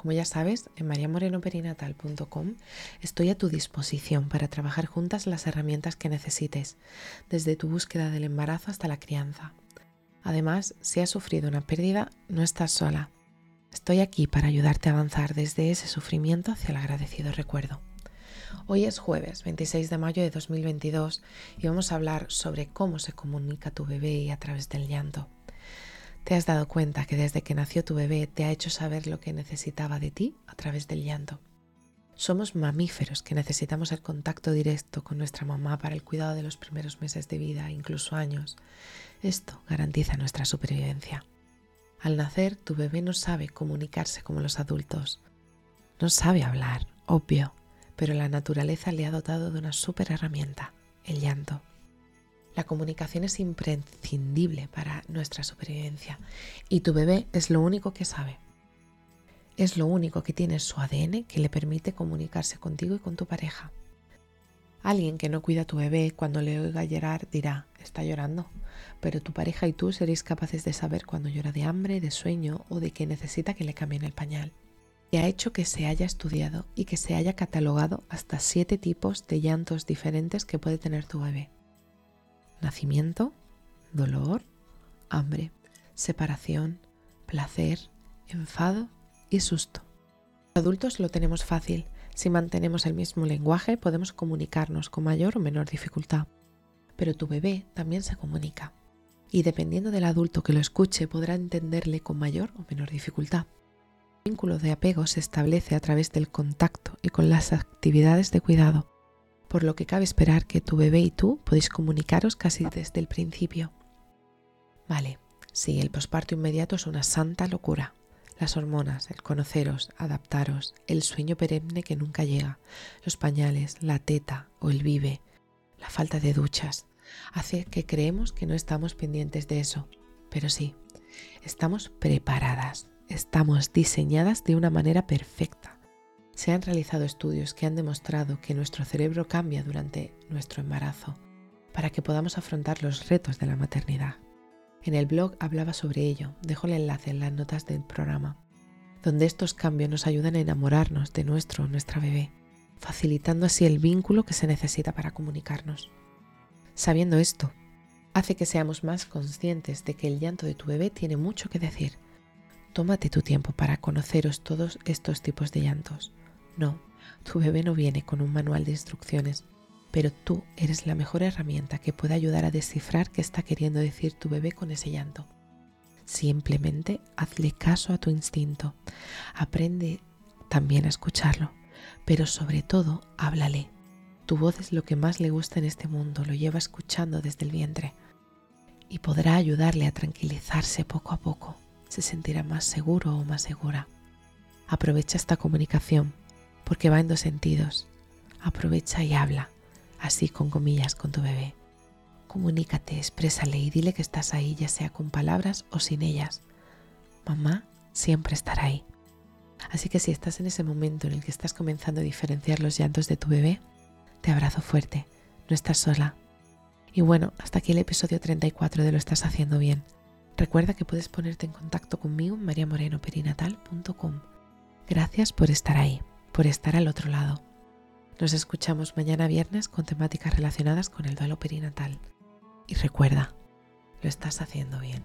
Como ya sabes, en mariamorenoperinatal.com estoy a tu disposición para trabajar juntas las herramientas que necesites, desde tu búsqueda del embarazo hasta la crianza. Además, si has sufrido una pérdida, no estás sola. Estoy aquí para ayudarte a avanzar desde ese sufrimiento hacia el agradecido recuerdo. Hoy es jueves 26 de mayo de 2022 y vamos a hablar sobre cómo se comunica tu bebé a través del llanto. ¿Te has dado cuenta que desde que nació tu bebé te ha hecho saber lo que necesitaba de ti a través del llanto? Somos mamíferos que necesitamos el contacto directo con nuestra mamá para el cuidado de los primeros meses de vida, incluso años. Esto garantiza nuestra supervivencia. Al nacer, tu bebé no sabe comunicarse como los adultos. No sabe hablar, obvio, pero la naturaleza le ha dotado de una super herramienta, el llanto. La comunicación es imprescindible para nuestra supervivencia y tu bebé es lo único que sabe. Es lo único que tiene su ADN que le permite comunicarse contigo y con tu pareja. Alguien que no cuida a tu bebé cuando le oiga llorar dirá, está llorando, pero tu pareja y tú seréis capaces de saber cuando llora de hambre, de sueño o de que necesita que le cambien el pañal. Y ha hecho que se haya estudiado y que se haya catalogado hasta siete tipos de llantos diferentes que puede tener tu bebé nacimiento, dolor, hambre, separación, placer, enfado y susto. Los adultos lo tenemos fácil. Si mantenemos el mismo lenguaje podemos comunicarnos con mayor o menor dificultad. Pero tu bebé también se comunica. Y dependiendo del adulto que lo escuche podrá entenderle con mayor o menor dificultad. El vínculo de apego se establece a través del contacto y con las actividades de cuidado por lo que cabe esperar que tu bebé y tú podéis comunicaros casi desde el principio. Vale, sí, el posparto inmediato es una santa locura. Las hormonas, el conoceros, adaptaros, el sueño perenne que nunca llega, los pañales, la teta o el vive, la falta de duchas, hace que creemos que no estamos pendientes de eso. Pero sí, estamos preparadas, estamos diseñadas de una manera perfecta se han realizado estudios que han demostrado que nuestro cerebro cambia durante nuestro embarazo para que podamos afrontar los retos de la maternidad. En el blog hablaba sobre ello, dejo el enlace en las notas del programa, donde estos cambios nos ayudan a enamorarnos de nuestro o nuestra bebé, facilitando así el vínculo que se necesita para comunicarnos. Sabiendo esto, hace que seamos más conscientes de que el llanto de tu bebé tiene mucho que decir. Tómate tu tiempo para conoceros todos estos tipos de llantos. No, tu bebé no viene con un manual de instrucciones, pero tú eres la mejor herramienta que puede ayudar a descifrar qué está queriendo decir tu bebé con ese llanto. Simplemente hazle caso a tu instinto, aprende también a escucharlo, pero sobre todo háblale. Tu voz es lo que más le gusta en este mundo, lo lleva escuchando desde el vientre y podrá ayudarle a tranquilizarse poco a poco. Se sentirá más seguro o más segura. Aprovecha esta comunicación porque va en dos sentidos. Aprovecha y habla, así con comillas, con tu bebé. Comunícate, exprésale y dile que estás ahí, ya sea con palabras o sin ellas. Mamá siempre estará ahí. Así que si estás en ese momento en el que estás comenzando a diferenciar los llantos de tu bebé, te abrazo fuerte, no estás sola. Y bueno, hasta aquí el episodio 34 de Lo estás haciendo bien. Recuerda que puedes ponerte en contacto conmigo en mariamorenoperinatal.com. Gracias por estar ahí por estar al otro lado. Nos escuchamos mañana viernes con temáticas relacionadas con el duelo perinatal. Y recuerda, lo estás haciendo bien.